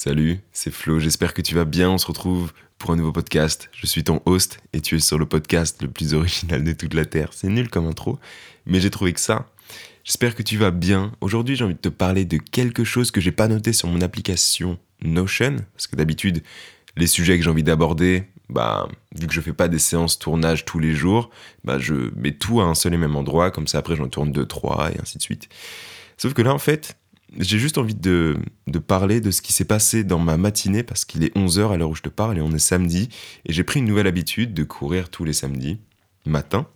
Salut, c'est Flo, j'espère que tu vas bien, on se retrouve pour un nouveau podcast. Je suis ton host et tu es sur le podcast le plus original de toute la Terre. C'est nul comme intro, mais j'ai trouvé que ça. J'espère que tu vas bien. Aujourd'hui j'ai envie de te parler de quelque chose que j'ai pas noté sur mon application Notion, parce que d'habitude les sujets que j'ai envie d'aborder, bah, vu que je fais pas des séances tournage tous les jours, bah, je mets tout à un seul et même endroit, comme ça après j'en tourne deux, trois et ainsi de suite. Sauf que là en fait, j'ai juste envie de, parler de ce qui s'est passé dans ma matinée parce qu'il est 11h à l'heure où je te parle et on est samedi et j'ai pris une nouvelle habitude de courir tous les samedis matin.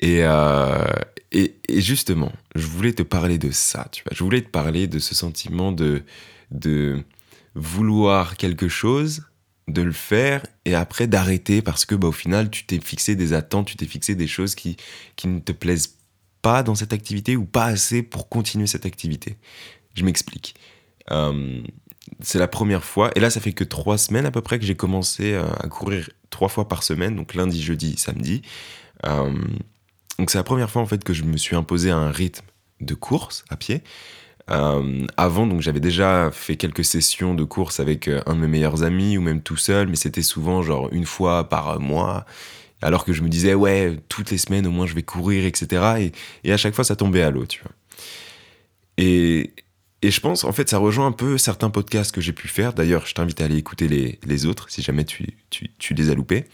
Et, euh, et, justement, je voulais te parler de ça, tu vois. Je voulais te parler de ce sentiment de, de vouloir quelque chose, de le faire et après d'arrêter parce que bah, au final, tu t'es fixé des attentes, tu t'es fixé des choses qui, qui ne te plaisent pas dans cette activité ou pas assez pour continuer cette activité. Je m'explique. Euh, c'est la première fois, et là ça fait que trois semaines à peu près que j'ai commencé euh, à courir trois fois par semaine, donc lundi, jeudi, samedi. Euh, donc c'est la première fois en fait que je me suis imposé un rythme de course à pied. avant, donc j'avais déjà fait quelques sessions de course avec un de mes meilleurs amis ou même tout seul, mais c'était souvent genre une fois par mois. Alors que je me disais, ouais, toutes les semaines, au moins, je vais courir, etc. Et, à chaque fois, ça tombait à l'eau, tu vois. Et, je pense, en fait, ça rejoint un peu certains podcasts que j'ai pu faire. D'ailleurs, je t'invite à aller écouter les, autres, si jamais tu, tu, les as loupés.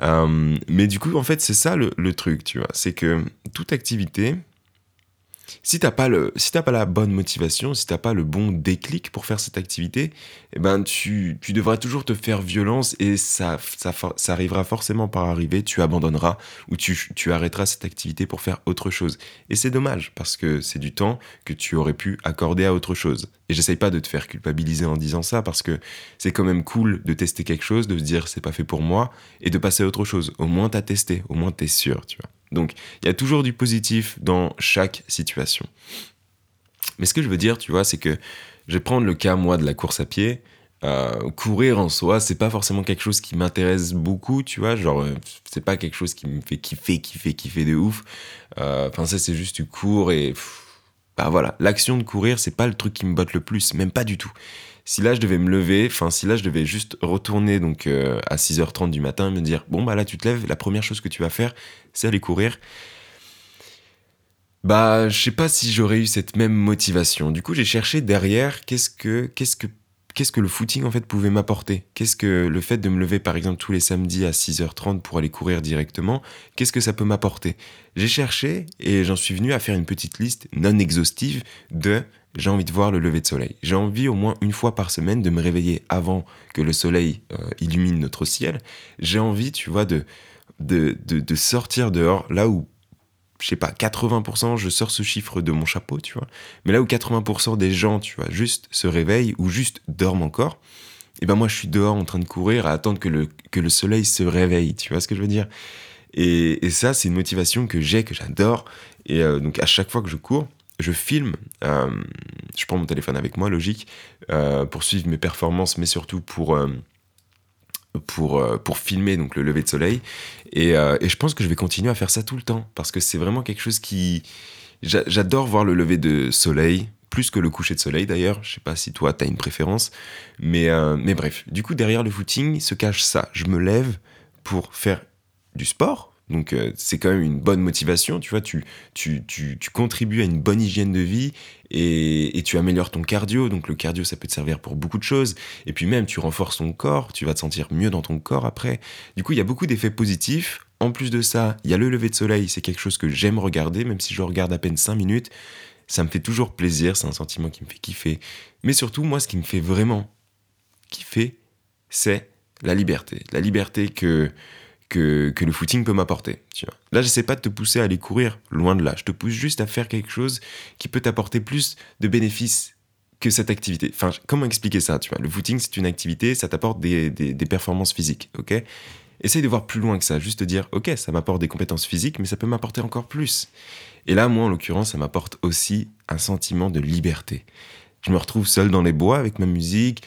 Euh, mais du coup, en fait, c'est ça le, le truc, tu vois. C'est que toute activité, si t'as pas le, si pas la bonne motivation, si t'as pas le bon déclic pour faire cette activité, eh ben tu, tu devras toujours te faire violence et ça, ça, ça arrivera forcément par arriver. Tu abandonneras ou tu, tu arrêteras cette activité pour faire autre chose. Et c'est dommage parce que c'est du temps que tu aurais pu accorder à autre chose. Et j'essaye pas de te faire culpabiliser en disant ça parce que c'est quand même cool de tester quelque chose, de se dire c'est pas fait pour moi et de passer à autre chose. Au moins t'as testé, au moins t'es sûr, tu vois. Donc, il y a toujours du positif dans chaque situation. Mais ce que je veux dire, tu vois, c'est que je vais prendre le cas, moi, de la course à pied. Euh, courir en soi, c'est pas forcément quelque chose qui m'intéresse beaucoup, tu vois. Genre, euh, c'est pas quelque chose qui me fait kiffer, kiffer, kiffer de ouf. Euh, enfin, ça, c'est juste du cours et. bah voilà, l'action de courir, c'est pas le truc qui me botte le plus, même pas du tout si là je devais me lever, enfin si là je devais juste retourner donc euh, à 6h30 du matin et me dire bon bah là tu te lèves, la première chose que tu vas faire c'est aller courir. Bah je sais pas si j'aurais eu cette même motivation. Du coup j'ai cherché derrière qu'est-ce que qu'est-ce que qu'est-ce que le footing en fait pouvait m'apporter? Qu'est-ce que le fait de me lever par exemple tous les samedis à 6h30 pour aller courir directement, qu'est-ce que ça peut m'apporter? J'ai cherché et j'en suis venu à faire une petite liste non exhaustive de j'ai envie de voir le lever de soleil. J'ai envie au moins une fois par semaine de me réveiller avant que le soleil euh, illumine notre ciel. J'ai envie, tu vois, de, de, de, sortir dehors là où, je sais pas, 80%, je sors ce chiffre de mon chapeau, tu vois, mais là où 80% des gens, tu vois, juste se réveillent ou juste dorment encore, et ben moi je suis dehors en train de courir à attendre que le, que le soleil se réveille, tu vois ce que je veux dire? Et, et ça, c'est une motivation que j'ai, que j'adore. Et euh, donc à chaque fois que je cours, je filme, euh, je prends mon téléphone avec moi, logique, euh, pour suivre mes performances, mais surtout pour, pour, pour filmer donc, le lever de soleil. Et, et, je pense que je vais continuer à faire ça tout le temps, parce que c'est vraiment quelque chose qui... J'adore voir le lever de soleil, plus que le coucher de soleil d'ailleurs. Je sais pas si toi, tu as une préférence. Mais, mais bref, du coup, derrière le footing se cache ça. Je me lève pour faire du sport, donc euh, c'est quand même une bonne motivation, tu vois, tu, tu, tu, tu, contribues à une bonne hygiène de vie et, et, tu améliores ton cardio. Donc le cardio, ça peut te servir pour beaucoup de choses. Et puis même, tu renforces ton corps, tu vas te sentir mieux dans ton corps après. Du coup, il y a beaucoup d'effets positifs. En plus de ça, il y a le lever de soleil, c'est quelque chose que j'aime regarder, même si je regarde à peine 5 minutes. Ça me fait toujours plaisir, c'est un sentiment qui me fait kiffer. Mais surtout, moi, ce qui me fait vraiment kiffer, c'est la liberté. La liberté que que, le footing peut m'apporter. Tu vois. Là, j'essaie pas de te pousser à aller courir, loin de là. Je te pousse juste à faire quelque chose qui peut t'apporter plus de bénéfices que cette activité. Enfin, comment expliquer ça tu vois? Le footing, c'est une activité, ça t'apporte des, performances physiques, ok? Essaye de voir plus loin que ça, juste te dire, ok, ça m'apporte des compétences physiques, mais ça peut m'apporter encore plus. Et là, moi, en l'occurrence, ça m'apporte aussi un sentiment de liberté. Je me retrouve seul dans les bois avec ma musique,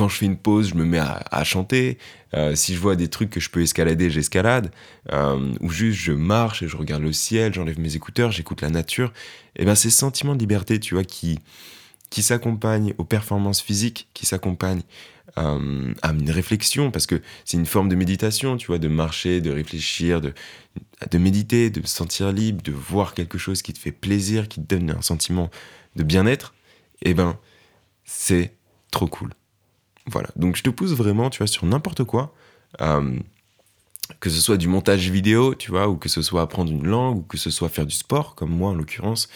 quand je fais une pause, je me mets à, chanter. Euh, si je vois des trucs que je peux escalader, j'escalade. Euh, ou juste je marche et je regarde le ciel, j'enlève mes écouteurs, j'écoute la nature. Et ben ces sentiments de liberté, tu vois, qui qui s'accompagne aux performances physiques, qui s'accompagne euh, à une réflexion, parce que c'est une forme de méditation, tu vois, de marcher, de réfléchir, de, de méditer, de se sentir libre, de voir quelque chose qui te fait plaisir, qui te donne un sentiment de bien-être, eh ben, c'est trop cool. Voilà. Donc je te pousse vraiment, tu vois, sur n'importe quoi. Euh, que ce soit du montage vidéo, tu vois, ou que ce soit apprendre une langue, ou que ce soit faire du sport, comme moi en l'occurrence,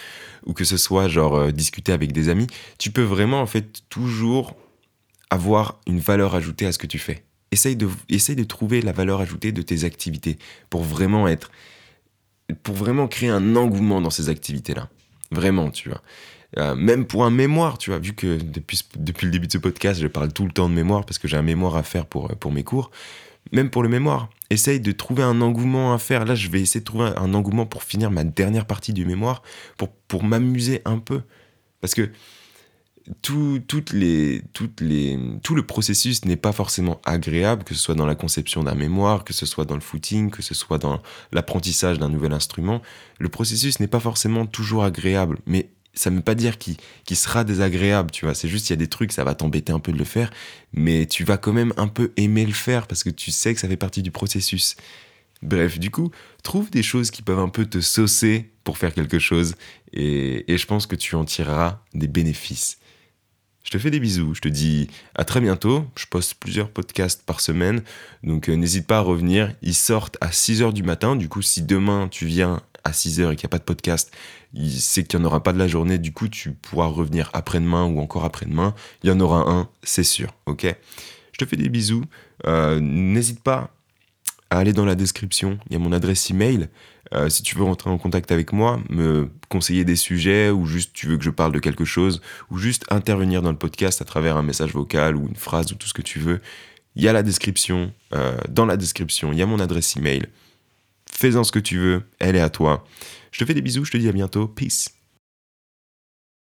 ou que ce soit genre euh, discuter avec des amis, tu peux vraiment en fait toujours avoir une valeur ajoutée à ce que tu fais. Essaye de, essaye de trouver la valeur ajoutée de tes activités pour vraiment être, pour vraiment créer un engouement dans ces activités-là. Vraiment, tu vois. Euh, même pour un mémoire, tu vois, vu que depuis, le début de ce podcast, je parle tout le temps de mémoire parce que j'ai un mémoire à faire pour, pour mes cours. Même pour le mémoire, essaye de trouver un engouement à faire. Là, je vais essayer de trouver un engouement pour finir ma dernière partie du mémoire, pour, m'amuser un peu. Parce que tout, tout le processus n'est pas forcément agréable, que ce soit dans la conception d'un mémoire, que ce soit dans le footing, que ce soit dans l'apprentissage d'un nouvel instrument. Le processus n'est pas forcément toujours agréable, mais ça ne veut pas dire qu'il sera désagréable, tu vois. C'est juste, il y a des trucs, ça va t'embêter un peu de le faire, mais tu vas quand même un peu aimer le faire parce que tu sais que ça fait partie du processus. Bref, du coup, trouve des choses qui peuvent un peu te saucer pour faire quelque chose et, et je pense que tu en tireras des bénéfices. Je te fais des bisous, je te dis à très bientôt. Je poste plusieurs podcasts par semaine, donc euh, n'hésite pas à revenir. Ils sortent à 6h du matin, du coup si demain tu viens à 6h et qu'il n'y a pas de podcast, c'est qu'il n'y en aura pas de la journée, du coup tu pourras revenir après-demain ou encore après-demain. Il y en aura un, c'est sûr, ok? Je te fais des bisous. Euh, n'hésite pas à aller dans la description, il y a mon adresse email. Euh, si tu veux rentrer en contact avec moi, me conseiller des sujets ou juste tu veux que je parle de quelque chose ou juste intervenir dans le podcast à travers un message vocal ou une phrase ou tout ce que tu veux, il y a la description. Euh, dans la description, il y a mon adresse email. Fais-en ce que tu veux, elle est à toi. Je te fais des bisous, je te dis à bientôt. Peace.